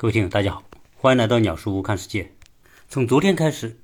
各位听友，大家好，欢迎来到鸟叔屋看世界。从昨天开始，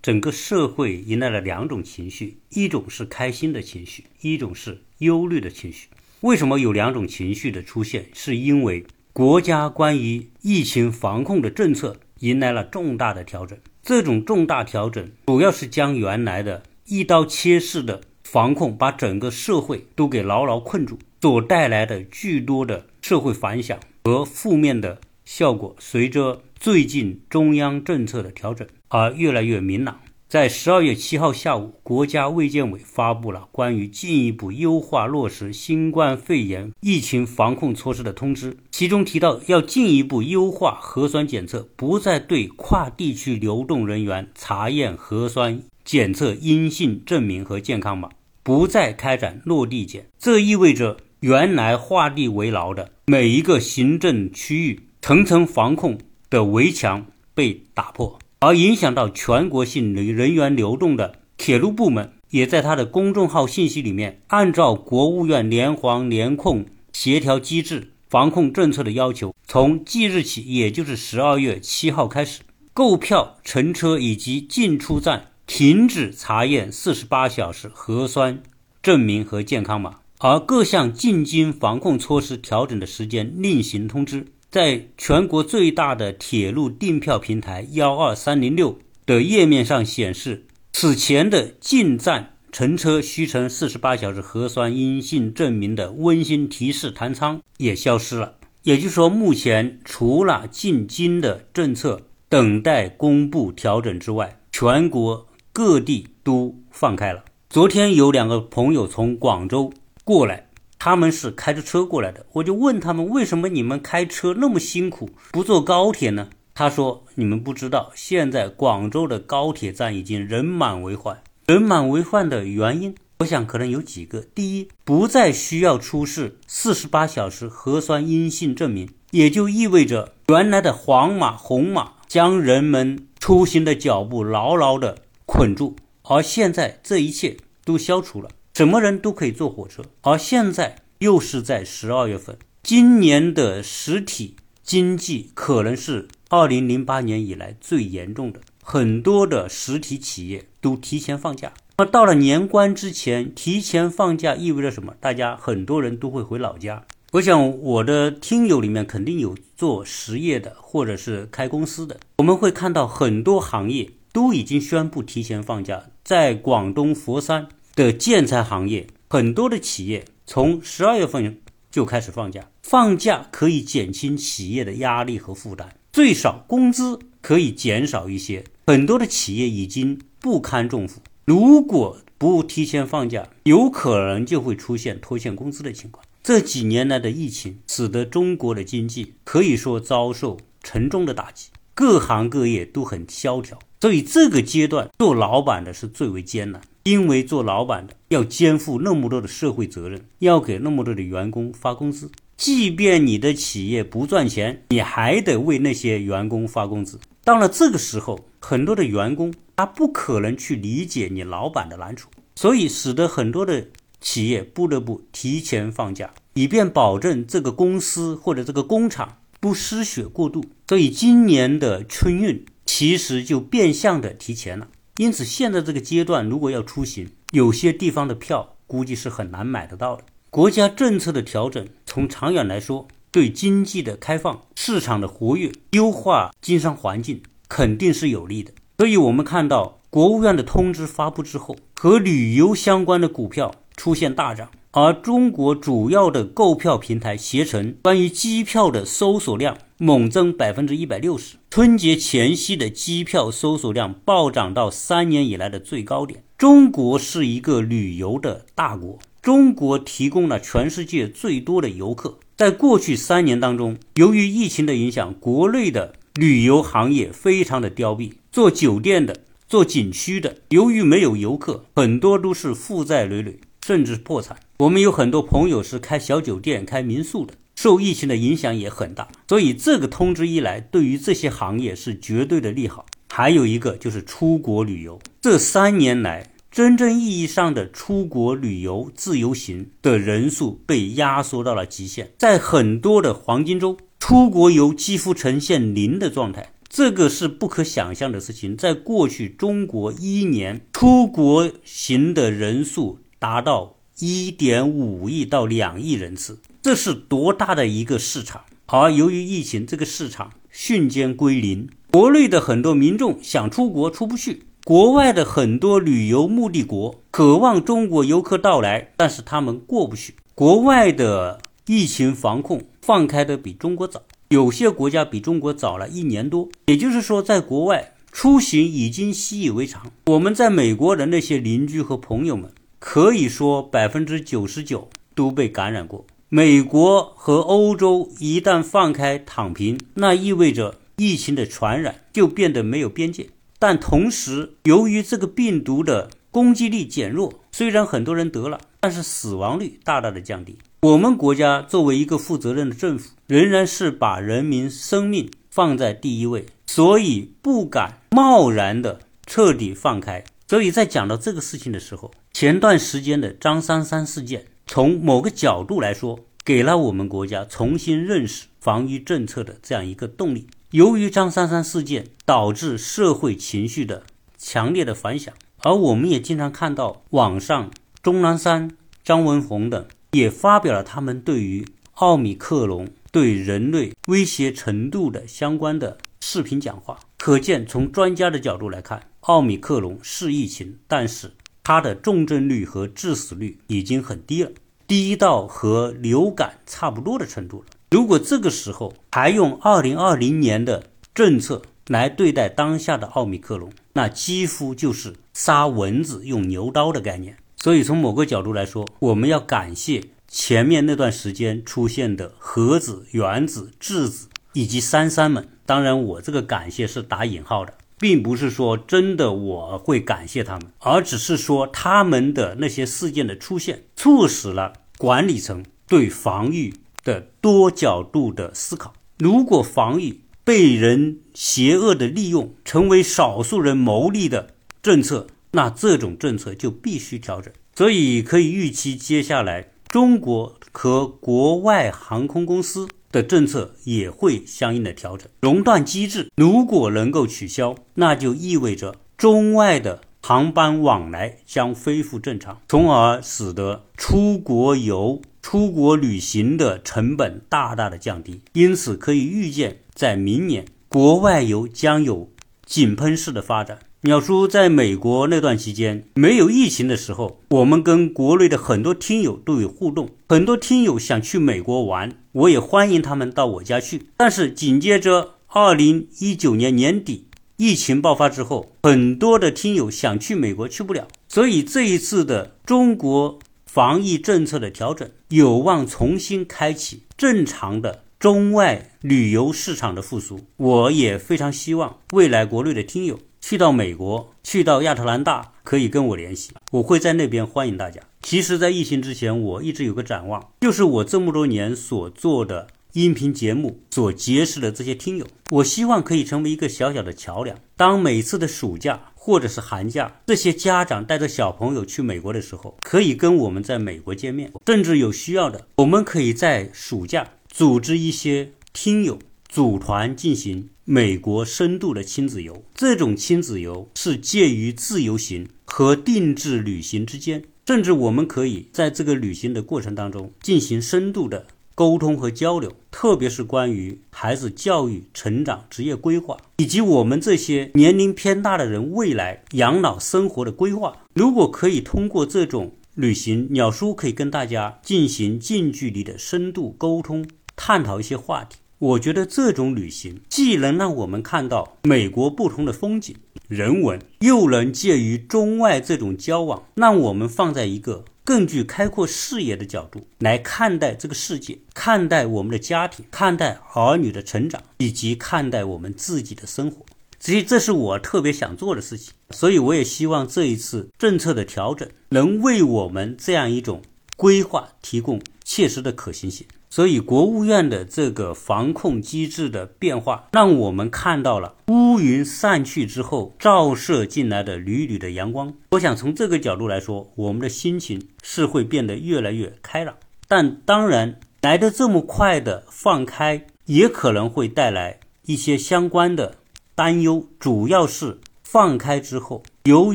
整个社会迎来了两种情绪，一种是开心的情绪，一种是忧虑的情绪。为什么有两种情绪的出现？是因为国家关于疫情防控的政策迎来了重大的调整。这种重大调整主要是将原来的一刀切式的防控把整个社会都给牢牢困住，所带来的巨多的社会反响和负面的。效果随着最近中央政策的调整而越来越明朗。在十二月七号下午，国家卫健委发布了关于进一步优化落实新冠肺炎疫情防控措施的通知，其中提到要进一步优化核酸检测，不再对跨地区流动人员查验核酸检测阴性证明和健康码，不再开展落地检。这意味着原来画地为牢的每一个行政区域。层层防控的围墙被打破，而影响到全国性人人员流动的铁路部门，也在他的公众号信息里面，按照国务院联防联控协调机制防控政策的要求，从即日起，也就是十二月七号开始，购票乘车以及进出站停止查验四十八小时核酸证明和健康码，而各项进京防控措施调整的时间另行通知。在全国最大的铁路订票平台幺二三零六的页面上显示，此前的进站乘车需呈四十八小时核酸阴性证明的温馨提示弹窗也消失了。也就是说，目前除了进京的政策等待公布调整之外，全国各地都放开了。昨天有两个朋友从广州过来。他们是开着车过来的，我就问他们为什么你们开车那么辛苦，不坐高铁呢？他说：“你们不知道，现在广州的高铁站已经人满为患。人满为患的原因，我想可能有几个。第一，不再需要出示四十八小时核酸阴性证明，也就意味着原来的黄码、红码将人们出行的脚步牢牢地捆住，而现在这一切都消除了。”什么人都可以坐火车，而现在又是在十二月份，今年的实体经济可能是二零零八年以来最严重的，很多的实体企业都提前放假。那到了年关之前提前放假意味着什么？大家很多人都会回老家。我想我的听友里面肯定有做实业的，或者是开公司的，我们会看到很多行业都已经宣布提前放假，在广东佛山。的建材行业，很多的企业从十二月份就开始放假，放假可以减轻企业的压力和负担，最少工资可以减少一些。很多的企业已经不堪重负，如果不提前放假，有可能就会出现拖欠工资的情况。这几年来的疫情，使得中国的经济可以说遭受沉重的打击，各行各业都很萧条，所以这个阶段做老板的是最为艰难。因为做老板的要肩负那么多的社会责任，要给那么多的员工发工资，即便你的企业不赚钱，你还得为那些员工发工资。到了这个时候，很多的员工他不可能去理解你老板的难处，所以使得很多的企业不得不提前放假，以便保证这个公司或者这个工厂不失血过度。所以今年的春运其实就变相的提前了。因此，现在这个阶段，如果要出行，有些地方的票估计是很难买得到的。国家政策的调整，从长远来说，对经济的开放、市场的活跃、优化经商环境肯定是有利的。所以，我们看到国务院的通知发布之后，和旅游相关的股票出现大涨。而中国主要的购票平台携程关于机票的搜索量猛增百分之一百六十，春节前夕的机票搜索量暴涨到三年以来的最高点。中国是一个旅游的大国，中国提供了全世界最多的游客。在过去三年当中，由于疫情的影响，国内的旅游行业非常的凋敝，做酒店的、做景区的，由于没有游客，很多都是负债累累，甚至破产。我们有很多朋友是开小酒店、开民宿的，受疫情的影响也很大。所以这个通知一来，对于这些行业是绝对的利好。还有一个就是出国旅游，这三年来真正意义上的出国旅游自由行的人数被压缩到了极限，在很多的黄金周，出国游几乎呈现零的状态，这个是不可想象的事情。在过去，中国一年出国行的人数达到一点五亿到两亿人次，这是多大的一个市场？而由于疫情，这个市场瞬间归零。国内的很多民众想出国出不去，国外的很多旅游目的国渴望中国游客到来，但是他们过不去。国外的疫情防控放开的比中国早，有些国家比中国早了一年多。也就是说，在国外出行已经习以为常。我们在美国的那些邻居和朋友们，可以说百分之九十九都被感染过。美国和欧洲一旦放开躺平，那意味着疫情的传染就变得没有边界。但同时，由于这个病毒的攻击力减弱，虽然很多人得了，但是死亡率大大的降低。我们国家作为一个负责任的政府，仍然是把人民生命放在第一位，所以不敢贸然的彻底放开。所以在讲到这个事情的时候，前段时间的张三三事件。从某个角度来说，给了我们国家重新认识防疫政策的这样一个动力。由于张三三事件导致社会情绪的强烈的反响，而我们也经常看到网上钟南山、张文宏等也发表了他们对于奥密克戎对人类威胁程度的相关的视频讲话。可见，从专家的角度来看，奥密克戎是疫情，但是。它的重症率和致死率已经很低了，低到和流感差不多的程度了。如果这个时候还用2020年的政策来对待当下的奥密克戎，那几乎就是杀蚊子用牛刀的概念。所以从某个角度来说，我们要感谢前面那段时间出现的核子、原子、质子以及三三们。当然，我这个感谢是打引号的。并不是说真的我会感谢他们，而只是说他们的那些事件的出现，促使了管理层对防御的多角度的思考。如果防御被人邪恶的利用，成为少数人牟利的政策，那这种政策就必须调整。所以可以预期，接下来中国和国外航空公司。的政策也会相应的调整，熔断机制如果能够取消，那就意味着中外的航班往来将恢复正常，从而使得出国游、出国旅行的成本大大的降低。因此，可以预见，在明年国外游将有井喷式的发展。鸟叔在美国那段期间没有疫情的时候，我们跟国内的很多听友都有互动，很多听友想去美国玩，我也欢迎他们到我家去。但是紧接着二零一九年年底疫情爆发之后，很多的听友想去美国去不了，所以这一次的中国防疫政策的调整，有望重新开启正常的中外旅游市场的复苏。我也非常希望未来国内的听友。去到美国，去到亚特兰大，可以跟我联系，我会在那边欢迎大家。其实，在疫情之前，我一直有个展望，就是我这么多年所做的音频节目所结识的这些听友，我希望可以成为一个小小的桥梁。当每次的暑假或者是寒假，这些家长带着小朋友去美国的时候，可以跟我们在美国见面，甚至有需要的，我们可以在暑假组织一些听友。组团进行美国深度的亲子游，这种亲子游是介于自由行和定制旅行之间，甚至我们可以在这个旅行的过程当中进行深度的沟通和交流，特别是关于孩子教育、成长、职业规划，以及我们这些年龄偏大的人未来养老生活的规划。如果可以通过这种旅行，鸟叔可以跟大家进行近距离的深度沟通，探讨一些话题。我觉得这种旅行既能让我们看到美国不同的风景、人文，又能介于中外这种交往，让我们放在一个更具开阔视野的角度来看待这个世界，看待我们的家庭，看待儿女的成长，以及看待我们自己的生活。所以，这是我特别想做的事情。所以，我也希望这一次政策的调整能为我们这样一种规划提供切实的可行性。所以，国务院的这个防控机制的变化，让我们看到了乌云散去之后照射进来的缕缕的阳光。我想从这个角度来说，我们的心情是会变得越来越开朗。但当然，来的这么快的放开，也可能会带来一些相关的担忧，主要是放开之后，由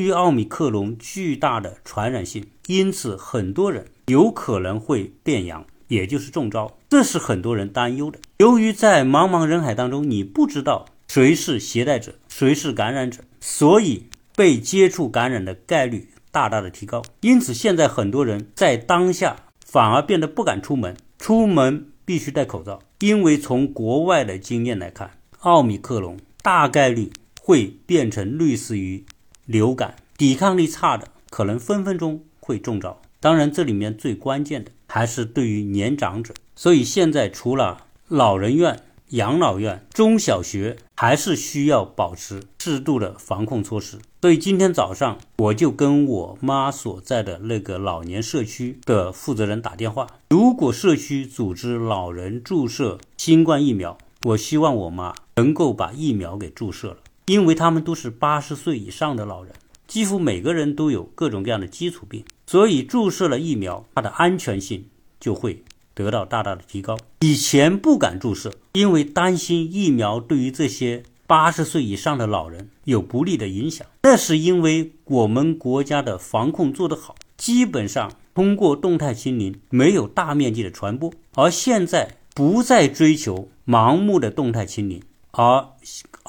于奥密克戎巨大的传染性，因此很多人有可能会变阳，也就是中招，这是很多人担忧的。由于在茫茫人海当中，你不知道谁是携带者，谁是感染者，所以被接触感染的概率大大的提高。因此，现在很多人在当下反而变得不敢出门，出门必须戴口罩。因为从国外的经验来看，奥密克戎大概率会变成类似于流感，抵抗力差的可能分分钟会中招。当然，这里面最关键的还是对于年长者。所以现在除了老人院、养老院、中小学，还是需要保持适度的防控措施。所以今天早上我就跟我妈所在的那个老年社区的负责人打电话。如果社区组织老人注射新冠疫苗，我希望我妈能够把疫苗给注射了，因为他们都是八十岁以上的老人，几乎每个人都有各种各样的基础病，所以注射了疫苗，它的安全性就会得到大大的提高。以前不敢注射，因为担心疫苗对于这些。八十岁以上的老人有不利的影响，那是因为我们国家的防控做得好，基本上通过动态清零没有大面积的传播。而现在不再追求盲目的动态清零，而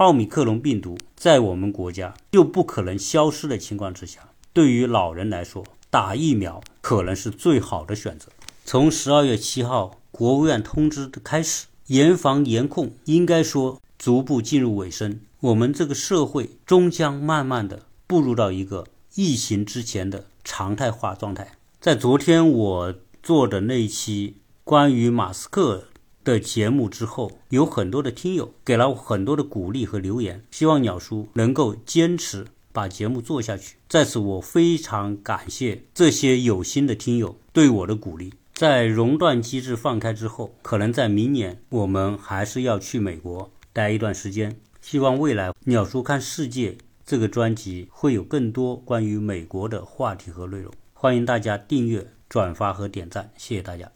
奥密克戎病毒在我们国家又不可能消失的情况之下，对于老人来说，打疫苗可能是最好的选择。从十二月七号国务院通知的开始，严防严控，应该说。逐步进入尾声，我们这个社会终将慢慢的步入到一个疫情之前的常态化状态。在昨天我做的那一期关于马斯克的节目之后，有很多的听友给了我很多的鼓励和留言，希望鸟叔能够坚持把节目做下去。在此，我非常感谢这些有心的听友对我的鼓励。在熔断机制放开之后，可能在明年我们还是要去美国。待一段时间，希望未来《鸟叔看世界》这个专辑会有更多关于美国的话题和内容。欢迎大家订阅、转发和点赞，谢谢大家。